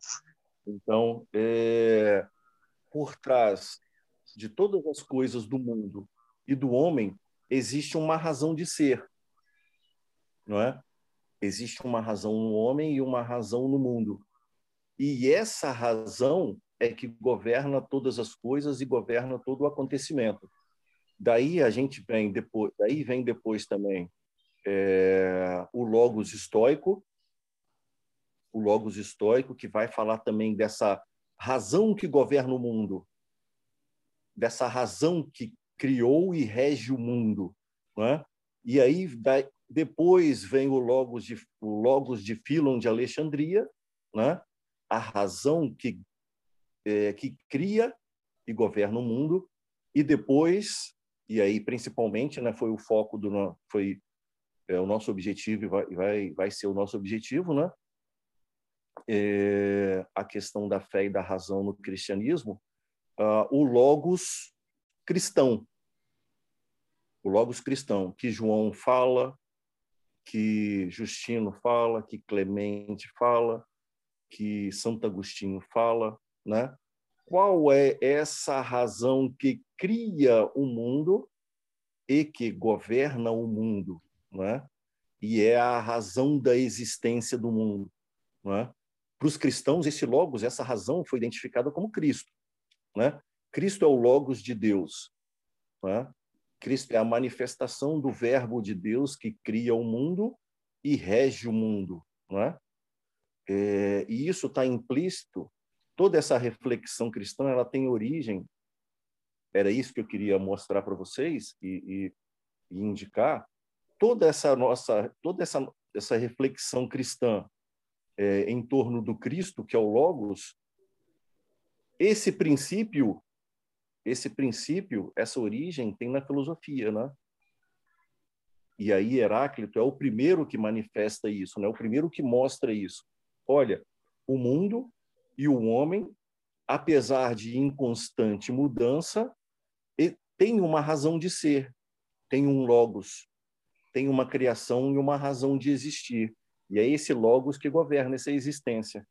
Então, é, por trás de todas as coisas do mundo e do homem existe uma razão de ser, não é? Existe uma razão no homem e uma razão no mundo. E essa razão é que governa todas as coisas e governa todo o acontecimento. Daí a gente vem depois, daí vem depois também é, o logos estoico, o logos estoico que vai falar também dessa razão que governa o mundo, dessa razão que criou e rege o mundo, não é? E aí depois vem o Logos de, o Logos de Filon de Alexandria, né? a razão que, é, que cria e governa o mundo, e depois, e aí principalmente, né, foi o foco do foi é, o nosso objetivo e vai, vai, vai ser o nosso objetivo, né? É, a questão da fé e da razão no cristianismo, uh, o Logos cristão, o Logos cristão, que João fala, que Justino fala, que Clemente fala, que Santo Agostinho fala, né? Qual é essa razão que cria o mundo e que governa o mundo, né? E é a razão da existência do mundo, né? Para os cristãos, esse logos, essa razão foi identificada como Cristo, né? Cristo é o logos de Deus, né? Cristo é a manifestação do Verbo de Deus que cria o mundo e rege o mundo, não é? é e isso está implícito. Toda essa reflexão cristã, ela tem origem. Era isso que eu queria mostrar para vocês e, e, e indicar. Toda essa nossa, toda essa essa reflexão cristã é, em torno do Cristo, que é o Logos, esse princípio esse princípio, essa origem tem na filosofia, né? E aí Heráclito é o primeiro que manifesta isso, né? O primeiro que mostra isso. Olha, o mundo e o homem, apesar de inconstante mudança, tem uma razão de ser, tem um logos, tem uma criação e uma razão de existir. E é esse logos que governa essa existência.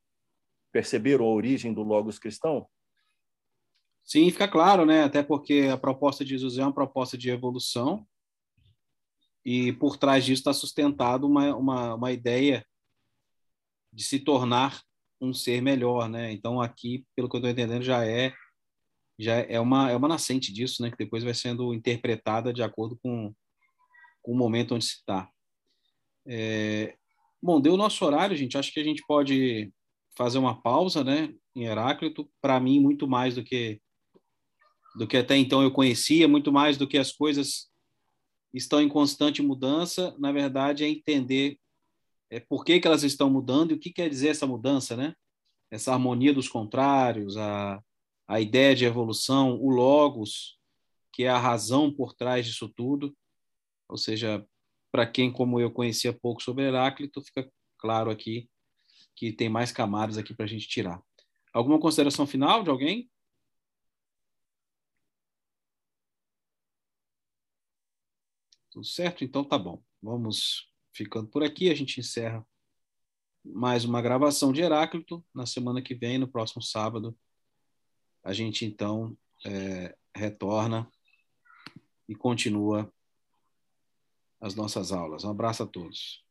Perceberam a origem do logos cristão? Sim, fica claro, né? Até porque a proposta de Jesus é uma proposta de evolução e por trás disso está sustentado uma, uma, uma ideia de se tornar um ser melhor, né? Então aqui, pelo que eu estou entendendo, já é já é uma é uma nascente disso, né? Que depois vai sendo interpretada de acordo com, com o momento onde se está. É... Bom, deu o nosso horário, gente. Acho que a gente pode fazer uma pausa, né? Em Heráclito, para mim muito mais do que do que até então eu conhecia, muito mais do que as coisas estão em constante mudança, na verdade é entender é, por que, que elas estão mudando e o que quer dizer essa mudança, né? Essa harmonia dos contrários, a, a ideia de evolução, o logos, que é a razão por trás disso tudo. Ou seja, para quem como eu conhecia pouco sobre Heráclito, fica claro aqui que tem mais camadas aqui para a gente tirar. Alguma consideração final de alguém? Tudo certo? Então tá bom. Vamos ficando por aqui. A gente encerra mais uma gravação de Heráclito. Na semana que vem, no próximo sábado, a gente então é, retorna e continua as nossas aulas. Um abraço a todos.